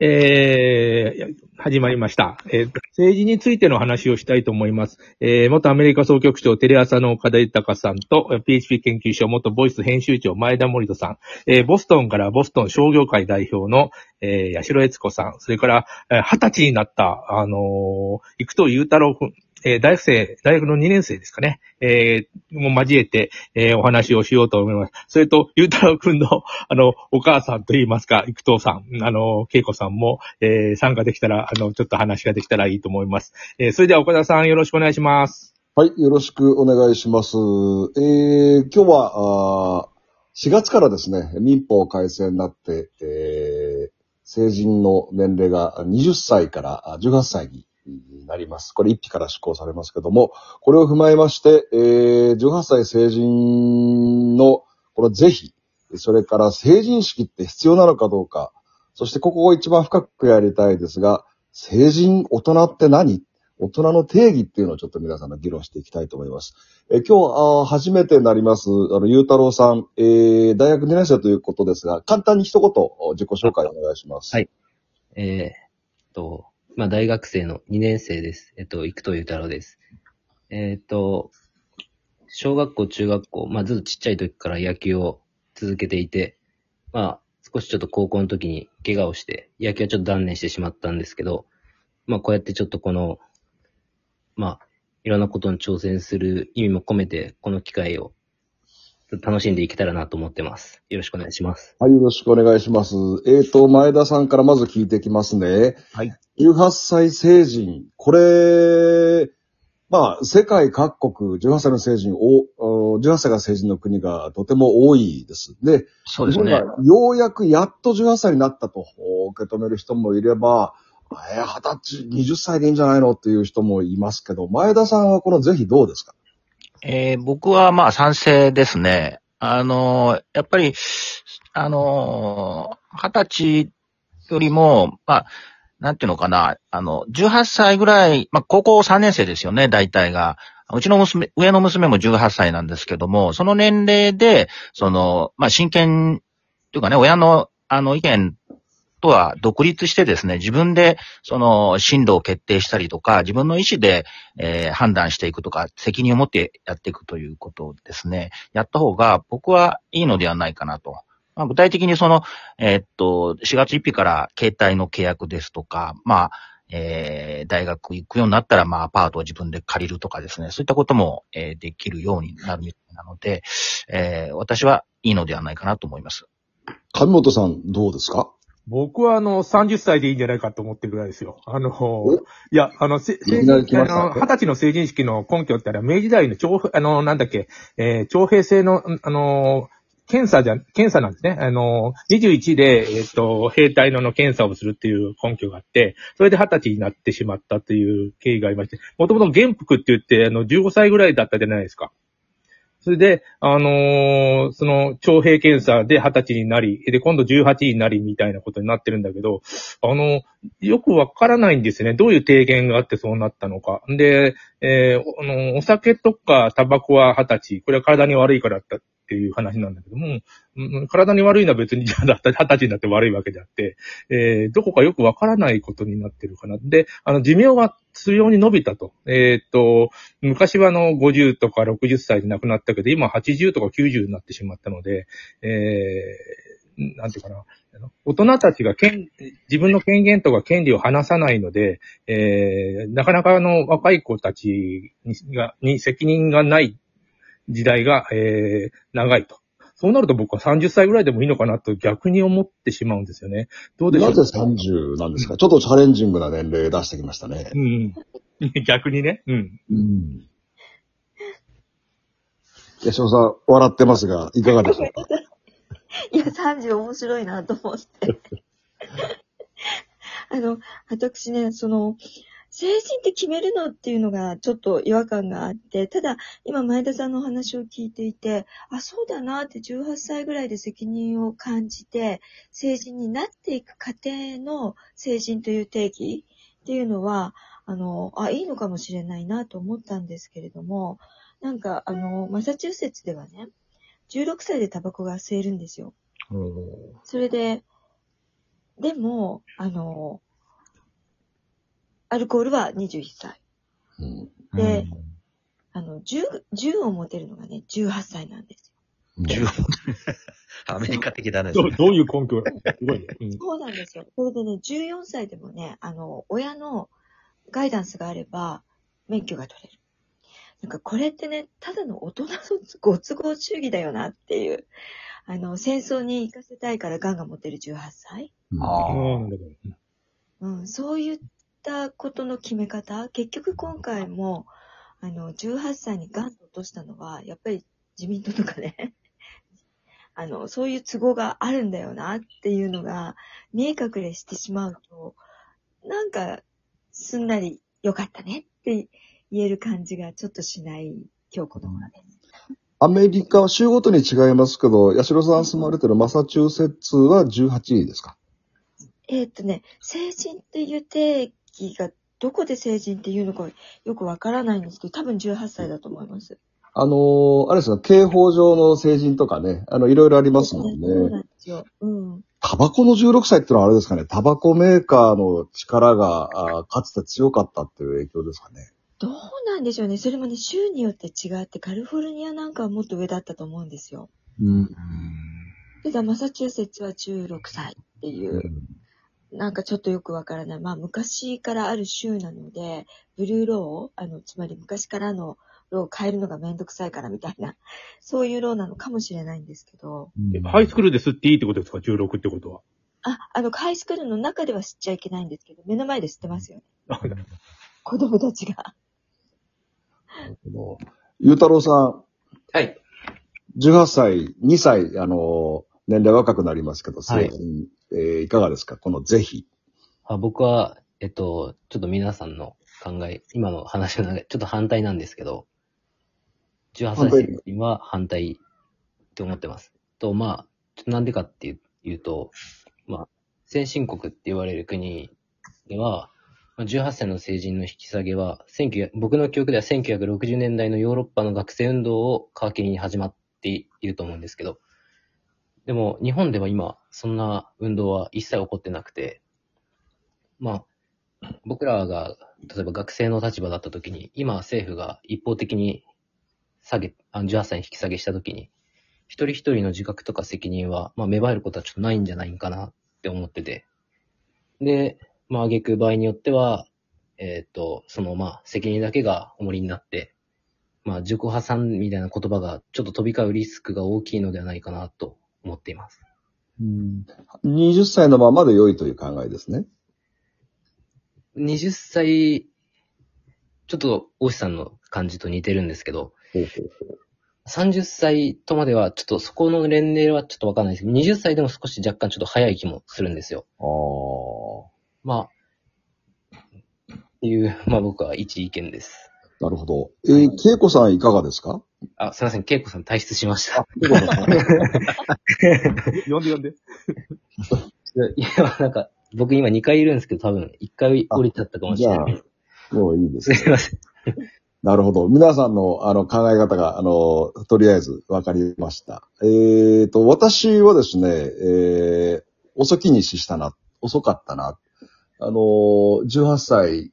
えー、始まりました。えー政治についての話をしたいと思います。えー元アメリカ総局長テレ朝の岡田豊さんと、PHP 研究所元ボイス編集長前田森人さん、えーボストンからボストン商業界代表の、えー、八代悦子さん、それから、えー二十歳になった、あのー、生藤祐太郎君、えー大学生、大学の2年生ですかね、えーも交えて、えーお話をしようと思います。それと、祐太郎君の、あの、お母さんといいますか、生藤さん、あの、恵子さんも、えー参加できたら、あの、ちょっと話ができたらいいと思います。えーそれでは岡田さんよろしくお願いします。はい、よろしくお願いします。えー、今日は、あ4月からですね、民法改正になって、えー、成人の年齢が20歳から18歳にになります。これ1期から施行されますけども、これを踏まえまして、えー、18歳成人のこの是非、それから成人式って必要なのかどうか、そしてここを一番深くやりたいですが、成人、大人って何？大人の定義っていうのをちょっと皆さんの議論していきたいと思います。え今日あ初めてになります、あの、ゆうたろうさん、えー、大学2年生ということですが、簡単に一言自己紹介をお願いします。はいえーっと、まあ、大学生の2年生です。えっと、生藤ゆ太郎です。えっと、小学校、中学校、まあ、ずっとちっちゃい時から野球を続けていて、まあ、少しちょっと高校の時に怪我をして、野球はちょっと断念してしまったんですけど、まあ、こうやってちょっとこの、まあ、いろんなことに挑戦する意味も込めて、この機会を楽しんでいけたらなと思ってます。よろしくお願いします。はい、よろしくお願いします。えーと、前田さんからまず聞いていきますね。はい。18歳成人。これ、まあ、世界各国、18歳の成人を、お18歳が成人の国がとても多いです。で、そうですね。ようやくやっと18歳になったと受け止める人もいれば、えー、20歳、20歳でいいんじゃないの？っていう人もいますけど、前田さんはこの是非どうですか？えー僕はまあ賛成ですね。あの、やっぱり、あの、二十歳よりも、まあ、なんていうのかな、あの、18歳ぐらい、まあ、高校3年生ですよね、大体が。うちの娘、上の娘も18歳なんですけども、その年齢で、その、まあ、真剣、というかね、親の、あの、意見とは独立してですね、自分で、その、進路を決定したりとか、自分の意思で、えー判断していくとか、責任を持ってやっていくということですね。やった方が僕はいいのではないかなと。まあ、具体的にその、えーっと、4月1日から携帯の契約ですとか、まあ、えー大学行くようになったら、まあ、アパートを自分で借りるとかですね、そういったことも、えーできるようになるなので、えー私はいいのではないかなと思います。上本さんどうですか？僕はあの、30歳でいいんじゃないかと思ってるぐらいですよ。あの、いや、あの、せいきなり来ましたあの二十歳の成人式の根拠ってあれは明治時代の徴、あの、なんだっけ、えー徴兵制の、あの、検査じゃ、検査なんですね。あの、21で、えっ、と、兵隊のの検査をするっていう根拠があって、それで20歳になってしまったという経緯がありまして、もともと元服って言って、あの、15歳ぐらいだったじゃないですか。それで、あのーその、徴兵検査で20歳になり、で、今度18になりみたいなことになってるんだけど、あの、よくわからないんですね。どういう提言があってそうなったのか。で、えーあの、お酒とかタバコは20歳。これは体に悪いからだっていう話なんだけども、うん体に悪いのは別にじゃあだった20歳になって悪いわけであって、えーどこかよくわからないことになってるかな。で、あの、寿命が強に伸びたと。えーっと、昔はあの50とか60歳で亡くなったけど、今80とか90になってしまったので、えー、なんていうかな。大人たちが権自分の権限とか権利を話さないので、えー、なかなかあの若い子たちにがに責任がない時代が、えー、長いと。そうなると僕は30歳ぐらいでもいいのかなと逆に思ってしまうんですよね。どうでしょう？なぜ30なんですか？ちょっとチャレンジングな年齢出してきましたね。うん。逆にね。うん。うん。八代さん、笑ってますが、いかがでしょうか？いや、30面白いなと思って。あの、私ね、その、成人って決めるのっていうのがちょっと違和感があって、ただ、今前田さんのお話を聞いていて、あ、そうだなって18歳ぐらいで責任を感じて、成人になっていく過程の成人という定義っていうのは、あの、あ、いいのかもしれないなと思ったんですけれども、なんか、あの、マサチューセッツではね、16歳でタバコが吸えるんですよ。それで、でも、あの、アルコールは21歳。うんで、あの、銃、銃を持てるのがね、18歳なんです十 アメリカ的だね。どうどういう根拠すごいね。うんよ。そうなんですよ。それでね、14歳でもね、あの、親のガイダンスがあれば、免許が取れる。なんかこれってね、ただの大人のご都合主義だよなっていう。あの、戦争に行かせたいからガンが持てる18歳。あそうなんだけどうん、そういったことの決め方、結局今回も、あの、18歳にガンと落としたのは、やっぱり自民党とかね、あの、そういう都合があるんだよなっていうのが、見え隠れしてしまうと、なんか、すんなり良かったねって言える感じがちょっとしない今日この頃です。アメリカは州ごとに違いますけど、八代さん住まれてるマサチューセッツは18位ですか？えーっとね、成人っていう定義がどこで成人っていうのかよくわからないんですけど、多分18歳だと思います。あのーあれですか、刑法上の成人とかね、あの、いろいろありますもんそうね。なんですよ。うん。タバコの16歳ってのはあれですかね、タバコメーカーの力が、あーかつて強かったっていう影響ですかね。どうなんでしょうね。それもね、州によって違って、カリフォルニアなんかはもっと上だったと思うんですよ。うん。ただ、マサチューセッツは16歳っていう、なんかちょっとよくわからない。まあ、昔からある州なので、ブルーロー、あの、つまり昔からのローを変えるのがめんどくさいからみたいな、そういうローなのかもしれないんですけど、えハイスクールで吸っていいってことですか ?16 ってことは。あ、あの、ハイスクールの中では吸っちゃいけないんですけど、目の前で吸ってますよね。子供たちが。ゆうたろうさん、はい。18歳、2歳、あのー年齢若くなりますけど、はい成人えーいかがですか？この是非。あ僕は、えっと、ちょっと皆さんの考え、今の話の中でちょっと反対なんですけど、18歳成人は反対って思ってます。と、まあ、なんでかっていう言うと、まあ、先進国って言われる国では、まあ18歳の成人の引き下げは、1900僕の記憶では1960年代のヨーロッパの学生運動を皮切りに始まっていると思うんですけど、でも日本では今、そんな運動は一切起こってなくて、まあ、僕らが、例えば学生の立場だった時に、今政府が一方的に下げ、あの18歳に引き下げした時に、一人一人の自覚とか責任は、まあ芽生えることはちょっとないんじゃないかなって思ってて。で、まあ挙句場合によっては、えっ、と、そのまあ責任だけが重りになって、まあ自己破産みたいな言葉がちょっと飛び交うリスクが大きいのではないかなと思っています。20歳のままで良いという考えですね。20歳、ちょっと大石さんの感じと似てるんですけど、ほうほうほう30歳とまでは、ちょっとそこの年齢はちょっとわかんないですけど、20歳でも少し若干ちょっと早い気もするんですよ。あまあ、っていう、まあ僕は一意見です。あ、なるほど。えー、恵子さんいかがですか？あ、すいません、恵子さん退出しました。呼んで呼んで。いや、なんか、僕今2回いるんですけど、多分1回降りちゃったかもしれない。もういいですす。いません。なるほど。皆さんのあの考え方が、あの、とりあえず分かりました。えっ、と、私はですね、えー、遅きに死したな、遅かったな。あの、18歳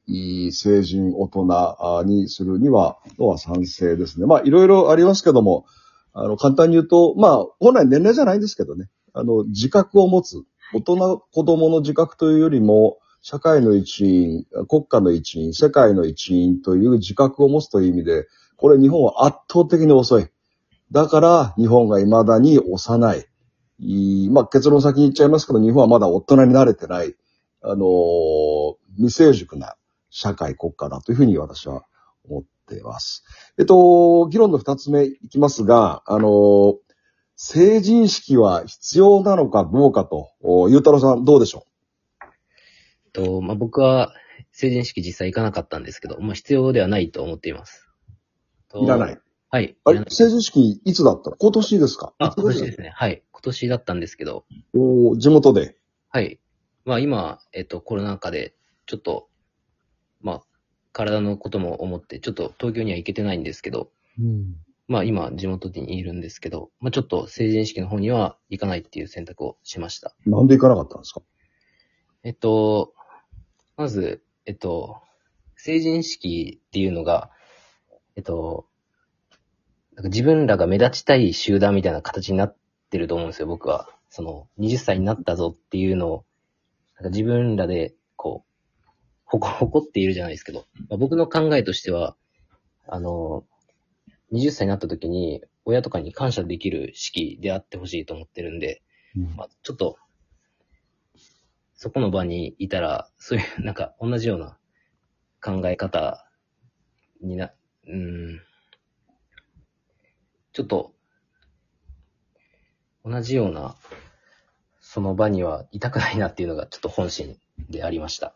成人大人にするには、のは賛成ですね。まあ、いろいろありますけども、あの、簡単に言うと、まあ、本来年齢じゃないんですけどね、あの、自覚を持つ。大人、子供の自覚というよりも、社会の一員、国家の一員、世界の一員という自覚を持つという意味で、これ日本は圧倒的に遅い。だから日本が未だに幼い。まあ、結論先に言っちゃいますけど、日本はまだ大人になれてない、あのー未成熟な社会国家だというふうに私は思っています。えっと、議論の二つ目いきますが、あのー成人式は必要なのかどうかと、おゆうたろうさんどうでしょと、まあ僕は成人式実際行かなかったんですけど、まあ必要ではないと思っています。いらない。。はい。あれ？成人式いつだったの？今年ですか？あ、今年ですね。はい。今年だったんですけど、おー地元で。はい。まあ今、えっと、コロナ禍で、ちょっと、まあ、体のことも思って、ちょっと東京には行けてないんですけど、まあ今、地元にいるんですけど、まあちょっと成人式の方には行かないっていう選択をしました。なんで行かなかったんですか？えっと、まず、えっと、成人式っていうのが、えっと、なんか自分らが目立ちたい集団みたいな形になってると思うんですよ、僕は。その、20歳になったぞっていうのを、なんか自分らで、こう、ほこ、誇っているじゃないですけど、まあ、僕の考えとしては、あの、20歳になった時に、親とかに感謝できる式であってほしいと思ってるんで、まあ、ちょっと、そこの場にいたら、そういう、なんか、同じような考え方にな、うん、ちょっと、同じような、その場にはいたくないなっていうのがちょっと本心でありました。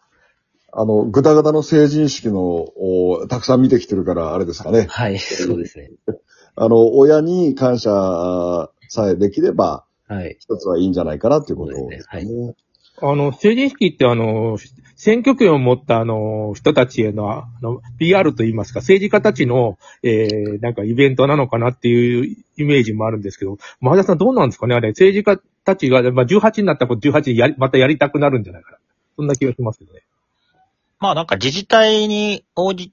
あの、ぐだぐだの成人式の、おたくさん見てきてるから、あれですかね。はい、そうですね。あの、親に感謝さえできれば、はい。一つはいいんじゃないかなっていうことですそうね。あの、成人式ってあの、選挙権を持ったあの、人たちへの、あの、PR といいますか、政治家たちの、えー、なんかイベントなのかなっていうイメージもあるんですけど、前田さんどうなんですかねあれ、政治家たちが、まあ、18になったら18やり、またやりたくなるんじゃないかな。そんな気がしますけどね。まあなんか自治体に応じ、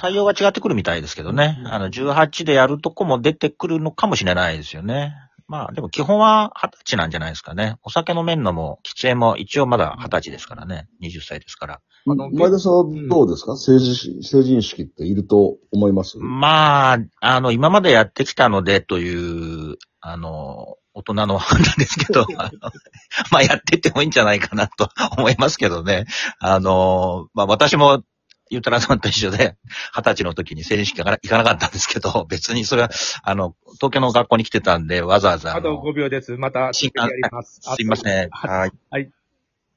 対応が違ってくるみたいですけどね。あの、18でやるとこも出てくるのかもしれないですよね。まあでも基本は20歳なんじゃないですかね。お酒飲めんのも、喫煙も一応まだ20歳ですからね。20歳ですから。あの前田さんはどうですか、成人式、成人式っていると思います？まあ、あの、今までやってきたのでという、あの、大人の判断ですけど、あのまあやってってもいいんじゃないかなと思いますけどね。あの、まあ私も、ゆうたらさんと一緒で、二十歳の時に成人式が行かなかったんですけど、別にそれは、あの、東京の学校に来てたんで、わざわざ、あとあの5秒です。また、続けてやります。すいません。あはい。はい。